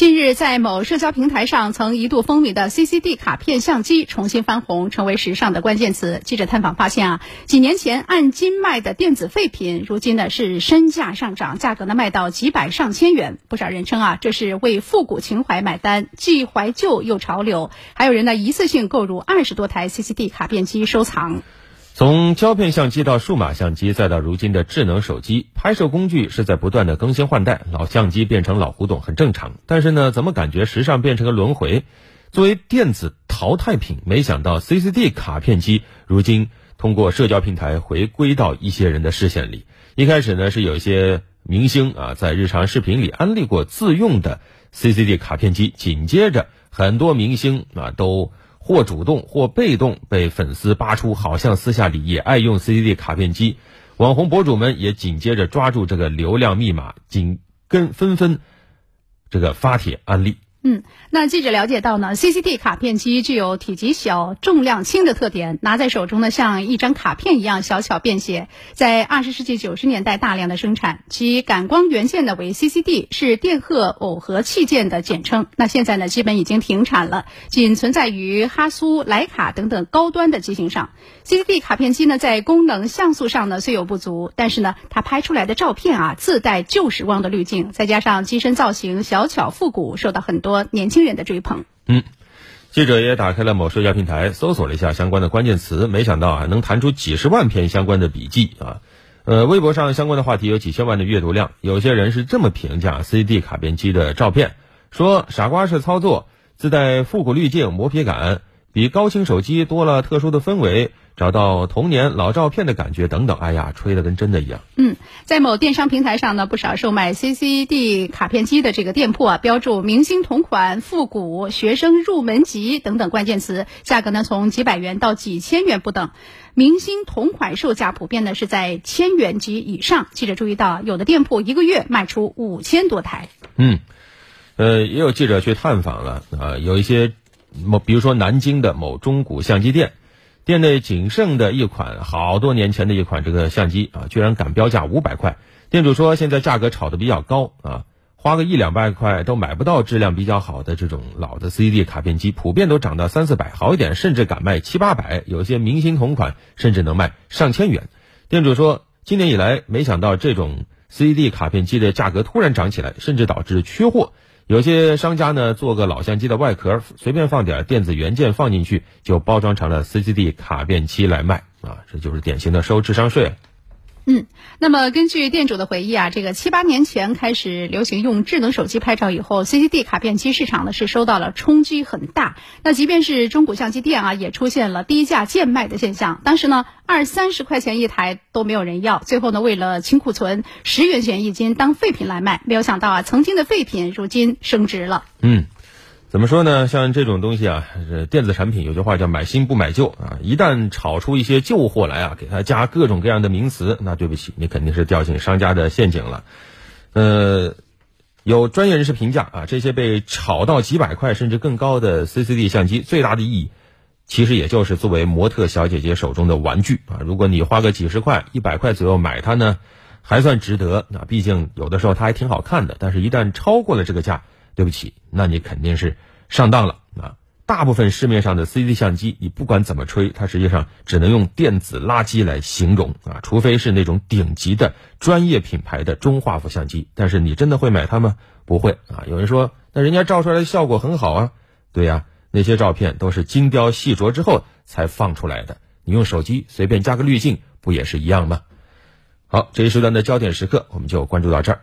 近日，在某社交平台上曾一度风靡的 CCD 卡片相机重新翻红，成为时尚的关键词。记者探访发现啊，几年前按斤卖的电子废品，如今呢是身价上涨，价格呢卖到几百上千元。不少人称啊，这是为复古情怀买单，既怀旧又潮流。还有人呢一次性购入二十多台 CCD 卡片机收藏。从胶片相机到数码相机，再到如今的智能手机，拍摄工具是在不断的更新换代，老相机变成老古董很正常。但是呢，怎么感觉时尚变成个轮回？作为电子淘汰品，没想到 CCD 卡片机如今通过社交平台回归到一些人的视线里。一开始呢，是有一些明星啊在日常视频里安利过自用的 CCD 卡片机，紧接着很多明星啊都。或主动或被动被粉丝扒出，好像私下里也爱用 CCD 卡片机，网红博主们也紧接着抓住这个流量密码，紧跟纷纷这个发帖安利。嗯，那记者了解到呢，CCD 卡片机具有体积小、重量轻的特点，拿在手中呢像一张卡片一样小巧便携。在二十世纪九十年代大量的生产，其感光元件呢为 CCD，是电荷耦合器件的简称。那现在呢基本已经停产了，仅存在于哈苏、徕卡等等高端的机型上。CCD 卡片机呢在功能像素上呢虽有不足，但是呢它拍出来的照片啊自带旧时光的滤镜，再加上机身造型小巧复古，受到很多。多年轻人的追捧。嗯，记者也打开了某社交平台，搜索了一下相关的关键词，没想到啊，能弹出几十万篇相关的笔记啊。呃，微博上相关的话题有几千万的阅读量。有些人是这么评价 CD 卡片机的照片：说傻瓜式操作，自带复古滤镜，磨皮感。比高清手机多了特殊的氛围，找到童年老照片的感觉等等。哎呀，吹的跟真的一样。嗯，在某电商平台上呢，不少售卖 CCD 卡片机的这个店铺啊，标注明星同款、复古、学生入门级等等关键词，价格呢从几百元到几千元不等。明星同款售价普遍呢是在千元及以上。记者注意到，有的店铺一个月卖出五千多台。嗯，呃，也有记者去探访了啊，有一些。某比如说南京的某中古相机店，店内仅剩的一款好多年前的一款这个相机啊，居然敢标价五百块。店主说现在价格炒得比较高啊，花个一两百块都买不到质量比较好的这种老的 CD 卡片机，普遍都涨到三四百，好一点甚至敢卖七八百，有些明星同款甚至能卖上千元。店主说今年以来没想到这种 CD 卡片机的价格突然涨起来，甚至导致缺货。有些商家呢，做个老相机的外壳，随便放点电子元件放进去，就包装成了 CCD 卡片机来卖啊，这就是典型的收智商税。嗯，那么根据店主的回忆啊，这个七八年前开始流行用智能手机拍照以后，CCD 卡片机市场呢是受到了冲击很大。那即便是中古相机店啊，也出现了低价贱卖的现象。当时呢，二三十块钱一台都没有人要，最后呢，为了清库存，十元钱一斤当废品来卖。没有想到啊，曾经的废品如今升值了。嗯。怎么说呢？像这种东西啊，电子产品有句话叫“买新不买旧”啊。一旦炒出一些旧货来啊，给它加各种各样的名词，那对不起，你肯定是掉进商家的陷阱了。呃，有专业人士评价啊，这些被炒到几百块甚至更高的 CCD 相机，最大的意义，其实也就是作为模特小姐姐手中的玩具啊。如果你花个几十块、一百块左右买它呢，还算值得。那毕竟有的时候它还挺好看的，但是一旦超过了这个价。对不起，那你肯定是上当了啊！大部分市面上的 CD 相机，你不管怎么吹，它实际上只能用电子垃圾来形容啊，除非是那种顶级的专业品牌的中画幅相机。但是你真的会买它吗？不会啊！有人说，那人家照出来的效果很好啊。对呀，那些照片都是精雕细琢之后才放出来的。你用手机随便加个滤镜，不也是一样吗？好，这一时段的焦点时刻，我们就关注到这儿。